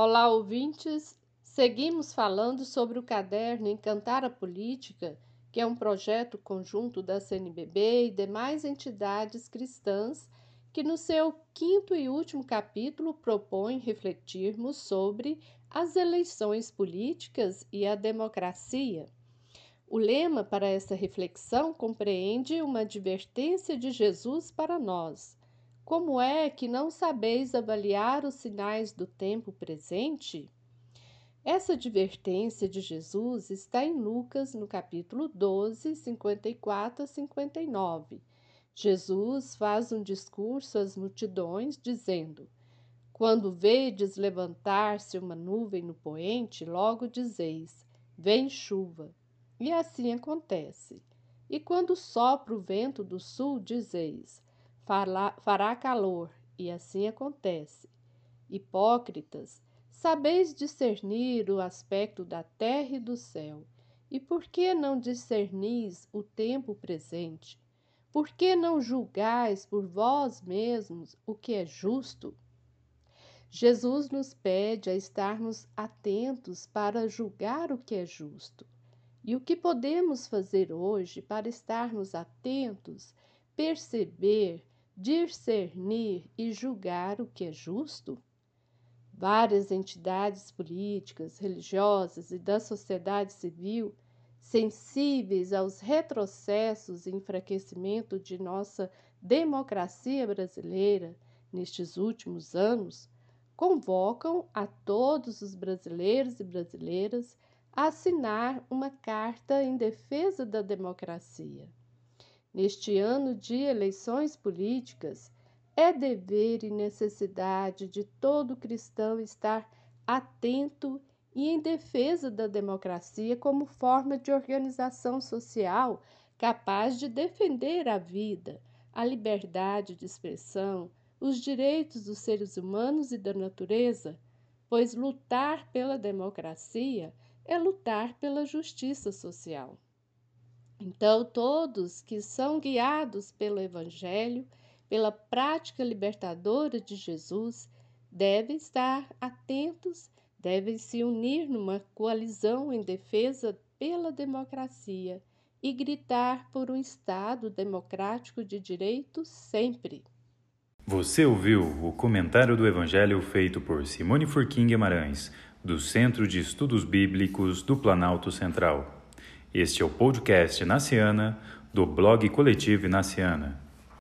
Olá, ouvintes! Seguimos falando sobre o caderno Encantar a Política, que é um projeto conjunto da CNBB e demais entidades cristãs que, no seu quinto e último capítulo, propõe refletirmos sobre as eleições políticas e a democracia. O lema para essa reflexão compreende uma advertência de Jesus para nós como é que não sabeis avaliar os sinais do tempo presente? Essa advertência de Jesus está em Lucas, no capítulo 12, 54 a 59. Jesus faz um discurso às multidões, dizendo: Quando vedes levantar-se uma nuvem no poente, logo dizeis: Vem chuva. E assim acontece. E quando sopra o vento do sul, dizeis: fará calor, e assim acontece. Hipócritas, sabeis discernir o aspecto da terra e do céu, e por que não discernis o tempo presente? Por que não julgais por vós mesmos o que é justo? Jesus nos pede a estarmos atentos para julgar o que é justo. E o que podemos fazer hoje para estarmos atentos, perceber discernir e julgar o que é justo? Várias entidades políticas, religiosas e da sociedade civil, sensíveis aos retrocessos e enfraquecimento de nossa democracia brasileira nestes últimos anos, convocam a todos os brasileiros e brasileiras a assinar uma carta em defesa da democracia Neste ano de eleições políticas, é dever e necessidade de todo cristão estar atento e em defesa da democracia como forma de organização social capaz de defender a vida, a liberdade de expressão, os direitos dos seres humanos e da natureza, pois lutar pela democracia é lutar pela justiça social. Então, todos que são guiados pelo Evangelho, pela prática libertadora de Jesus, devem estar atentos, devem se unir numa coalizão em defesa pela democracia e gritar por um Estado democrático de direito sempre. Você ouviu o comentário do Evangelho feito por Simone Furquim Guimarães, do Centro de Estudos Bíblicos do Planalto Central. Este é o podcast Naciana, do blog Coletivo Naciana.